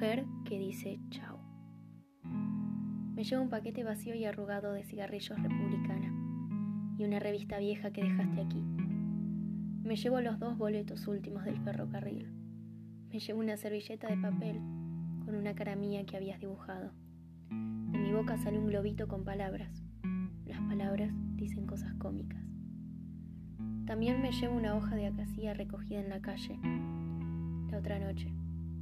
que dice chao. Me llevo un paquete vacío y arrugado de cigarrillos republicana y una revista vieja que dejaste aquí. Me llevo los dos boletos últimos del ferrocarril. Me llevo una servilleta de papel con una cara mía que habías dibujado. De mi boca sale un globito con palabras. Las palabras dicen cosas cómicas. También me llevo una hoja de acacia recogida en la calle la otra noche,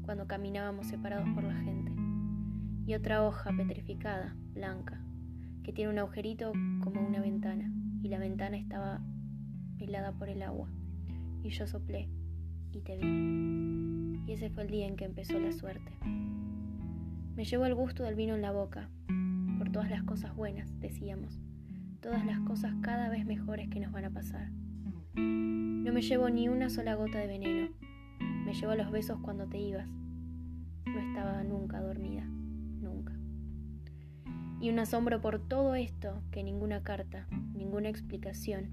cuando caminábamos separados por la gente. Y otra hoja petrificada, blanca, que tiene un agujerito como una ventana, y la ventana estaba helada por el agua. Y yo soplé y te vi. Y ese fue el día en que empezó la suerte. Me llevo el gusto del vino en la boca, por todas las cosas buenas, decíamos, todas las cosas cada vez mejores que nos van a pasar. No me llevo ni una sola gota de veneno, me llevo los besos cuando te ibas. No estaba nunca dormida, nunca. Y un asombro por todo esto que ninguna carta, ninguna explicación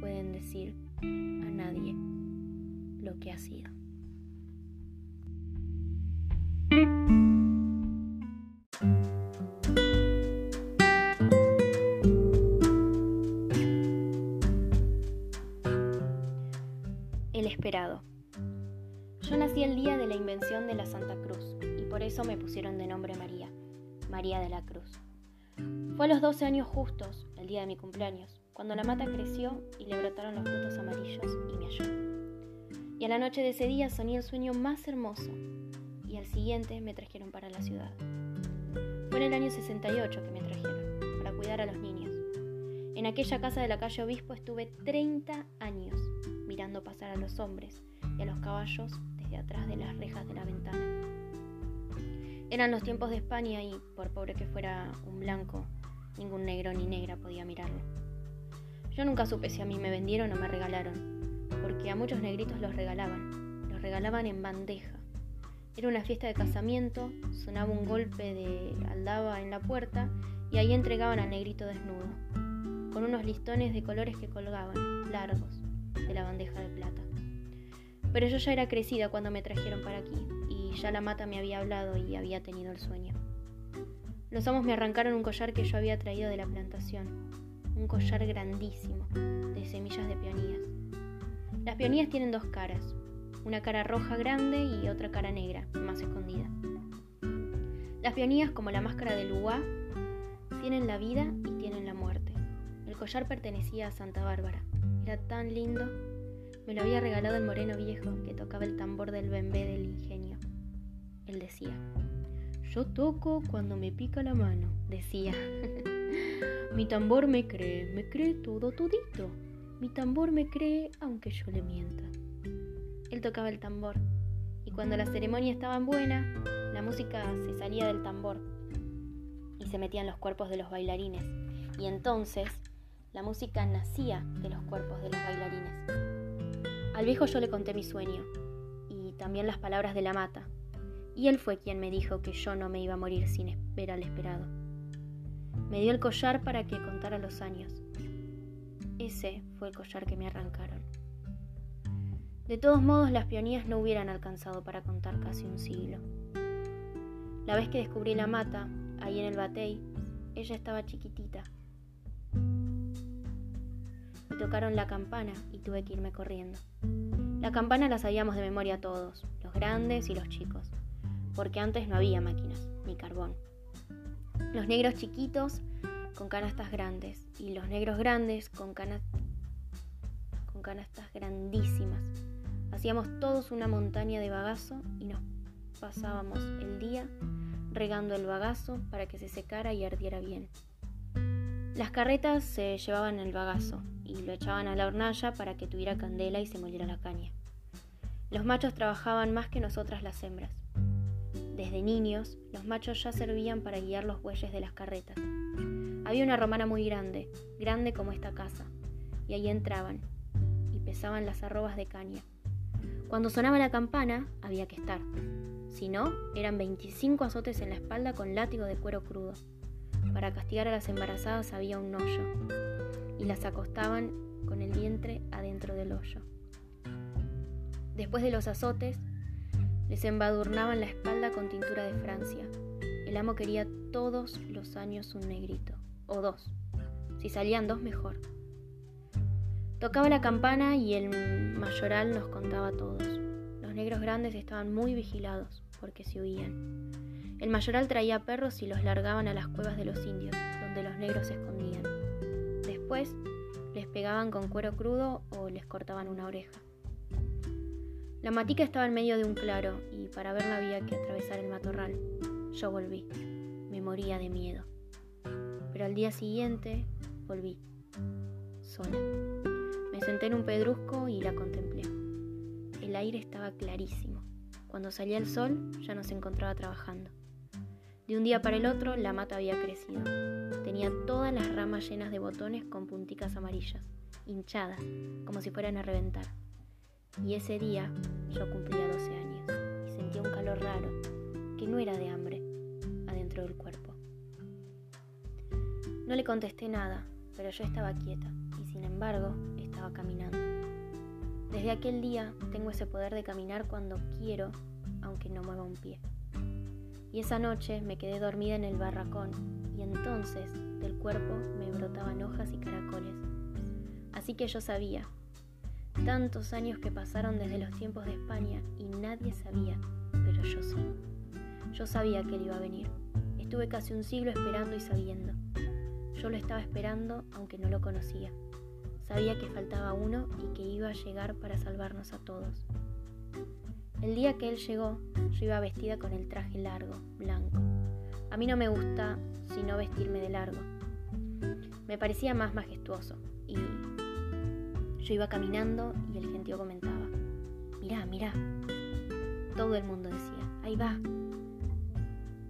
pueden decir a nadie lo que ha sido. El esperado. Yo nací el día de la invención de la Santa Cruz y por eso me pusieron de nombre María, María de la Cruz. Fue a los 12 años justos, el día de mi cumpleaños, cuando la mata creció y le brotaron los frutos amarillos y me halló. Y a la noche de ese día soñé el sueño más hermoso y al siguiente me trajeron para la ciudad. Fue en el año 68 que me trajeron, para cuidar a los niños. En aquella casa de la calle Obispo estuve 30 años mirando pasar a los hombres y a los caballos atrás de las rejas de la ventana. Eran los tiempos de España y, por pobre que fuera un blanco, ningún negro ni negra podía mirarlo. Yo nunca supe si a mí me vendieron o me regalaron, porque a muchos negritos los regalaban, los regalaban en bandeja. Era una fiesta de casamiento, sonaba un golpe de aldaba en la puerta y ahí entregaban al negrito desnudo, con unos listones de colores que colgaban, largos, de la bandeja de plata. Pero yo ya era crecida cuando me trajeron para aquí, y ya la mata me había hablado y había tenido el sueño. Los amos me arrancaron un collar que yo había traído de la plantación, un collar grandísimo, de semillas de peonías. Las peonías tienen dos caras, una cara roja grande y otra cara negra, más escondida. Las peonías, como la máscara del Uá, tienen la vida y tienen la muerte. El collar pertenecía a Santa Bárbara. Era tan lindo me lo había regalado el moreno viejo que tocaba el tambor del bembé del ingenio. Él decía, yo toco cuando me pica la mano, decía. Mi tambor me cree, me cree todo todito. Mi tambor me cree aunque yo le mienta. Él tocaba el tambor y cuando la ceremonia estaba buena, la música se salía del tambor y se metía en los cuerpos de los bailarines. Y entonces la música nacía de los cuerpos de los bailarines. Al viejo yo le conté mi sueño y también las palabras de la mata, y él fue quien me dijo que yo no me iba a morir sin ver al esperado. Me dio el collar para que contara los años. Ese fue el collar que me arrancaron. De todos modos, las peonías no hubieran alcanzado para contar casi un siglo. La vez que descubrí la mata, ahí en el batey, ella estaba chiquitita. Tocaron la campana y tuve que irme corriendo. La campana la sabíamos de memoria todos, los grandes y los chicos, porque antes no había máquinas ni carbón. Los negros chiquitos con canastas grandes y los negros grandes con, con canastas grandísimas. Hacíamos todos una montaña de bagazo y nos pasábamos el día regando el bagazo para que se secara y ardiera bien. Las carretas se llevaban el bagazo y lo echaban a la hornalla para que tuviera candela y se moliera la caña. Los machos trabajaban más que nosotras las hembras. Desde niños, los machos ya servían para guiar los bueyes de las carretas. Había una romana muy grande, grande como esta casa, y ahí entraban y pesaban las arrobas de caña. Cuando sonaba la campana, había que estar. Si no, eran 25 azotes en la espalda con látigo de cuero crudo. Para castigar a las embarazadas había un hoyo, y las acostaban con el vientre adentro del hoyo. Después de los azotes, Les embadurnaban la espalda con tintura de Francia. El amo quería todos los años un negrito, o dos. Si salían dos, mejor. Tocaba la campana y el mayoral nos contaba a todos. Los negros grandes estaban muy vigilados, porque se huían. El mayoral traía perros y los largaban a las cuevas de los indios, donde los negros se escondían. Después les pegaban con cuero crudo o les cortaban una oreja. La matica estaba en medio de un claro y para verla había que atravesar el matorral. Yo volví. Me moría de miedo. Pero al día siguiente volví. Sola. Me senté en un pedrusco y la contemplé. El aire estaba clarísimo. Cuando salía el sol ya no se encontraba trabajando. De un día para el otro la mata había crecido. Tenía todas las ramas llenas de botones con punticas amarillas, hinchadas, como si fueran a reventar. Y ese día yo cumplía 12 años y sentía un calor raro, que no era de hambre, adentro del cuerpo. No le contesté nada, pero yo estaba quieta y sin embargo estaba caminando. Desde aquel día tengo ese poder de caminar cuando quiero, aunque no mueva un pie y esa noche me quedé dormida en el barracón y entonces del cuerpo me brotaban hojas y caracoles. Así que yo sabía, tantos años que pasaron desde los tiempos de España y nadie sabía, pero yo sí. Yo sabía que él iba a venir. Estuve casi un siglo esperando y sabiendo. Yo lo estaba esperando aunque no lo conocía. Sabía que faltaba uno y que iba a llegar para salvarnos a todos. El día que él llegó, yo iba vestida con el traje largo, blanco. A mí no me gusta sino vestirme de largo. Me parecía más majestuoso y yo iba caminando y el gentío comentaba, mirá, mirá. Todo el mundo decía, ahí va.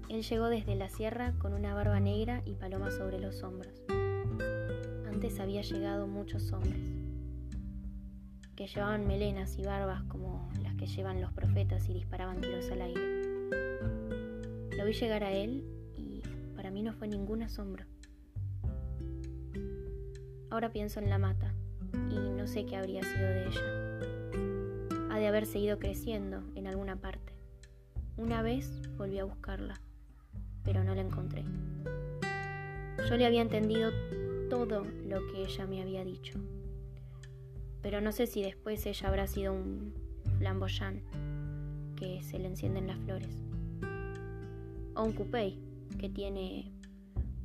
Él llegó desde la sierra con una barba negra y palomas sobre los hombros. Antes había llegado muchos hombres que llevaban melenas y barbas como llevan los profetas y disparaban tiros al aire. Lo vi llegar a él y para mí no fue ningún asombro. Ahora pienso en la mata y no sé qué habría sido de ella. Ha de haber seguido creciendo en alguna parte. Una vez volví a buscarla, pero no la encontré. Yo le había entendido todo lo que ella me había dicho, pero no sé si después ella habrá sido un flamboyant que se le encienden las flores. O un coupé que tiene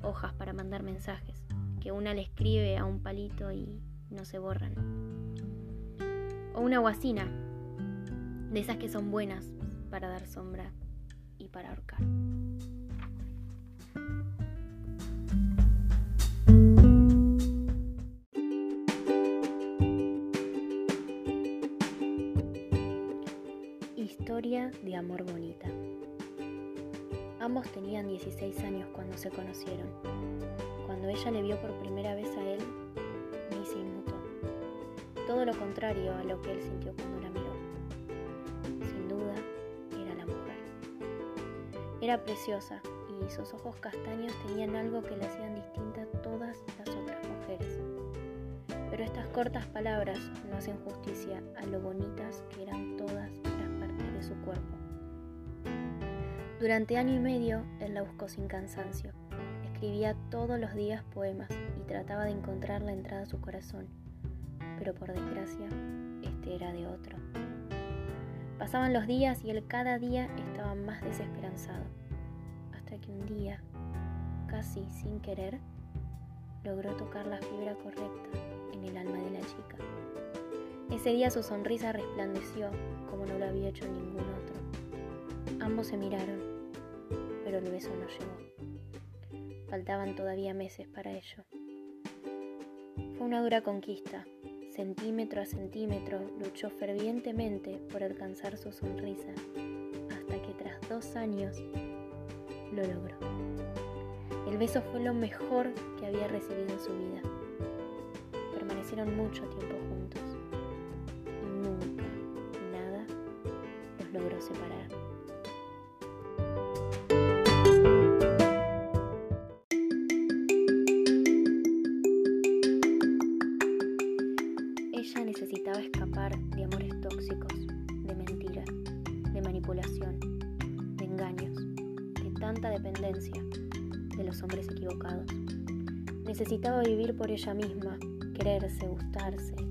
hojas para mandar mensajes, que una le escribe a un palito y no se borran. O una guasina, de esas que son buenas para dar sombra y para ahorcar. De amor bonita. Ambos tenían 16 años cuando se conocieron. Cuando ella le vio por primera vez a él, ni se inmutó. Todo lo contrario a lo que él sintió cuando la miró. Sin duda, era la mujer. Era preciosa y sus ojos castaños tenían algo que le hacían distinta a todas las otras mujeres. Pero estas cortas palabras no hacen justicia a lo bonitas que eran todas su cuerpo. Durante año y medio él la buscó sin cansancio. Escribía todos los días poemas y trataba de encontrar la entrada a su corazón, pero por desgracia este era de otro. Pasaban los días y él cada día estaba más desesperanzado, hasta que un día, casi sin querer, logró tocar la fibra correcta en el alma de la chica. Ese día su sonrisa resplandeció como no lo había hecho ningún otro. Ambos se miraron, pero el beso no llegó. Faltaban todavía meses para ello. Fue una dura conquista. Centímetro a centímetro luchó fervientemente por alcanzar su sonrisa, hasta que tras dos años lo logró. El beso fue lo mejor que había recibido en su vida. Permanecieron mucho tiempo juntos. Logró separar. Ella necesitaba escapar de amores tóxicos, de mentiras, de manipulación, de engaños, de tanta dependencia de los hombres equivocados. Necesitaba vivir por ella misma, quererse, gustarse.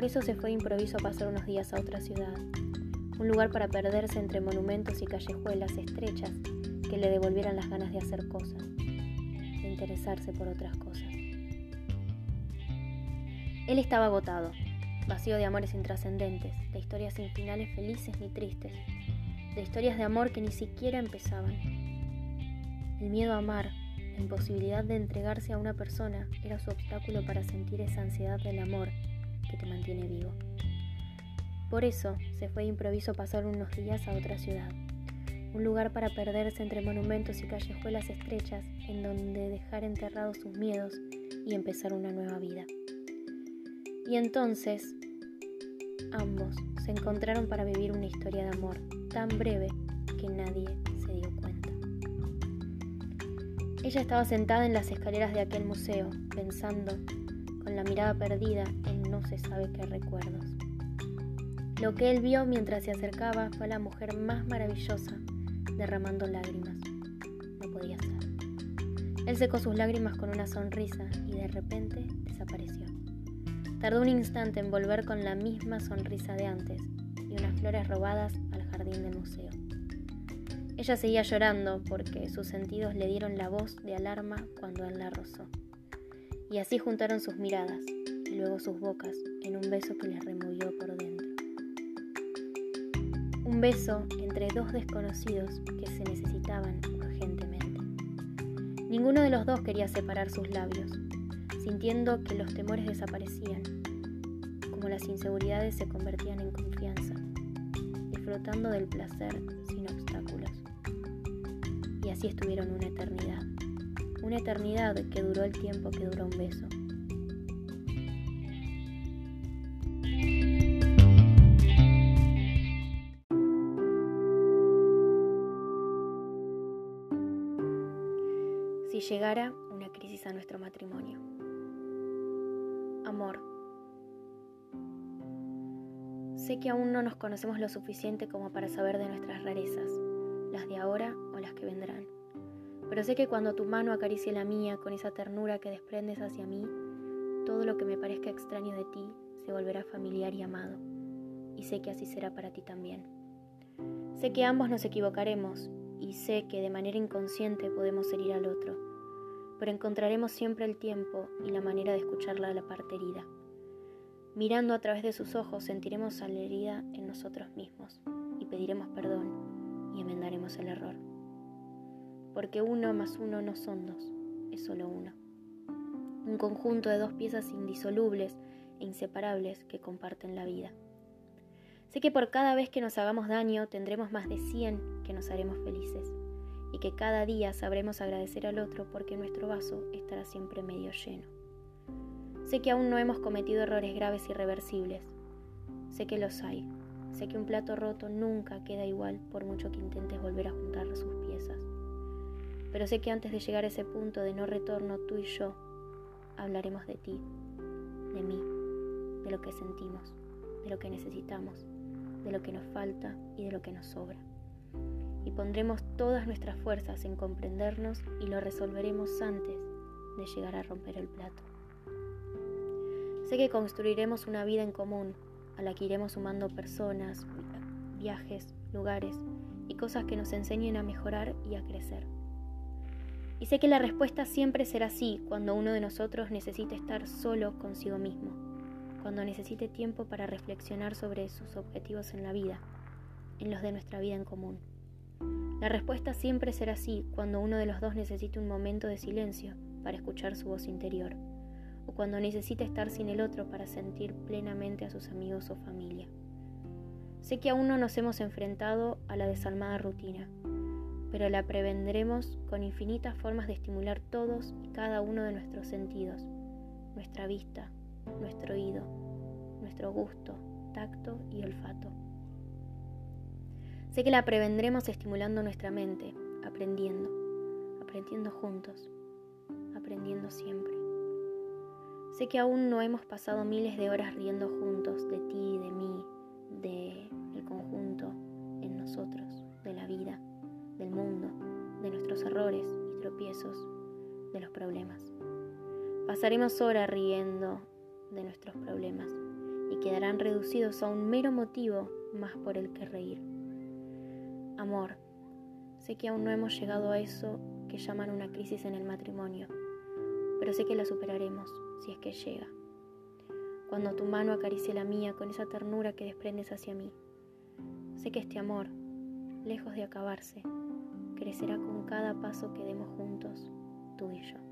Por eso se fue de improviso a pasar unos días a otra ciudad, un lugar para perderse entre monumentos y callejuelas estrechas que le devolvieran las ganas de hacer cosas, de interesarse por otras cosas. Él estaba agotado, vacío de amores intrascendentes, de historias sin finales felices ni tristes, de historias de amor que ni siquiera empezaban. El miedo a amar, la imposibilidad de entregarse a una persona era su obstáculo para sentir esa ansiedad del amor que te mantiene vivo. Por eso se fue de improviso pasar unos días a otra ciudad, un lugar para perderse entre monumentos y callejuelas estrechas en donde dejar enterrados sus miedos y empezar una nueva vida. Y entonces ambos se encontraron para vivir una historia de amor tan breve que nadie se dio cuenta. Ella estaba sentada en las escaleras de aquel museo, pensando, con la mirada perdida en se sabe qué recuerdos. Lo que él vio mientras se acercaba fue la mujer más maravillosa, derramando lágrimas. No podía ser. Él secó sus lágrimas con una sonrisa y de repente desapareció. Tardó un instante en volver con la misma sonrisa de antes y unas flores robadas al jardín del museo. Ella seguía llorando porque sus sentidos le dieron la voz de alarma cuando él la rozó. Y así juntaron sus miradas y luego sus bocas en un beso que les removió por dentro. Un beso entre dos desconocidos que se necesitaban urgentemente. Ninguno de los dos quería separar sus labios, sintiendo que los temores desaparecían, como las inseguridades se convertían en confianza, disfrutando del placer sin obstáculos. Y así estuvieron una eternidad, una eternidad que duró el tiempo que duró un beso. Llegara una crisis a nuestro matrimonio. Amor. Sé que aún no nos conocemos lo suficiente como para saber de nuestras rarezas, las de ahora o las que vendrán. Pero sé que cuando tu mano acaricie la mía con esa ternura que desprendes hacia mí, todo lo que me parezca extraño de ti se volverá familiar y amado. Y sé que así será para ti también. Sé que ambos nos equivocaremos y sé que de manera inconsciente podemos herir al otro pero encontraremos siempre el tiempo y la manera de escucharla a la parte herida. Mirando a través de sus ojos sentiremos la herida en nosotros mismos y pediremos perdón y enmendaremos el error. Porque uno más uno no son dos, es solo uno. Un conjunto de dos piezas indisolubles e inseparables que comparten la vida. Sé que por cada vez que nos hagamos daño tendremos más de 100 que nos haremos felices y que cada día sabremos agradecer al otro porque nuestro vaso estará siempre medio lleno. Sé que aún no hemos cometido errores graves irreversibles. Sé que los hay. Sé que un plato roto nunca queda igual por mucho que intentes volver a juntar sus piezas. Pero sé que antes de llegar a ese punto de no retorno, tú y yo hablaremos de ti, de mí, de lo que sentimos, de lo que necesitamos, de lo que nos falta y de lo que nos sobra pondremos todas nuestras fuerzas en comprendernos y lo resolveremos antes de llegar a romper el plato. Sé que construiremos una vida en común a la que iremos sumando personas, viajes, lugares y cosas que nos enseñen a mejorar y a crecer. Y sé que la respuesta siempre será sí cuando uno de nosotros necesite estar solo consigo mismo, cuando necesite tiempo para reflexionar sobre sus objetivos en la vida, en los de nuestra vida en común. La respuesta siempre será sí cuando uno de los dos necesite un momento de silencio para escuchar su voz interior, o cuando necesite estar sin el otro para sentir plenamente a sus amigos o familia. Sé que aún no nos hemos enfrentado a la desalmada rutina, pero la prevendremos con infinitas formas de estimular todos y cada uno de nuestros sentidos, nuestra vista, nuestro oído, nuestro gusto, tacto y olfato. Sé que la prevendremos estimulando nuestra mente, aprendiendo, aprendiendo juntos, aprendiendo siempre. Sé que aún no hemos pasado miles de horas riendo juntos de ti, de mí, de nosotros, de la vida, del mundo, de nuestros errores y tropiezos, de los problemas. Pasaremos horas riendo de nuestros problemas y quedarán reducidos a un mero motivo más por el que reír. Amor, sé que aún no hemos llegado a eso que llaman una crisis en el matrimonio, pero sé que la superaremos si es que llega. Cuando tu mano acaricie la mía con esa ternura que desprendes hacia mí, sé que este amor, lejos de acabarse, crecerá con cada paso que demos juntos, tú y yo.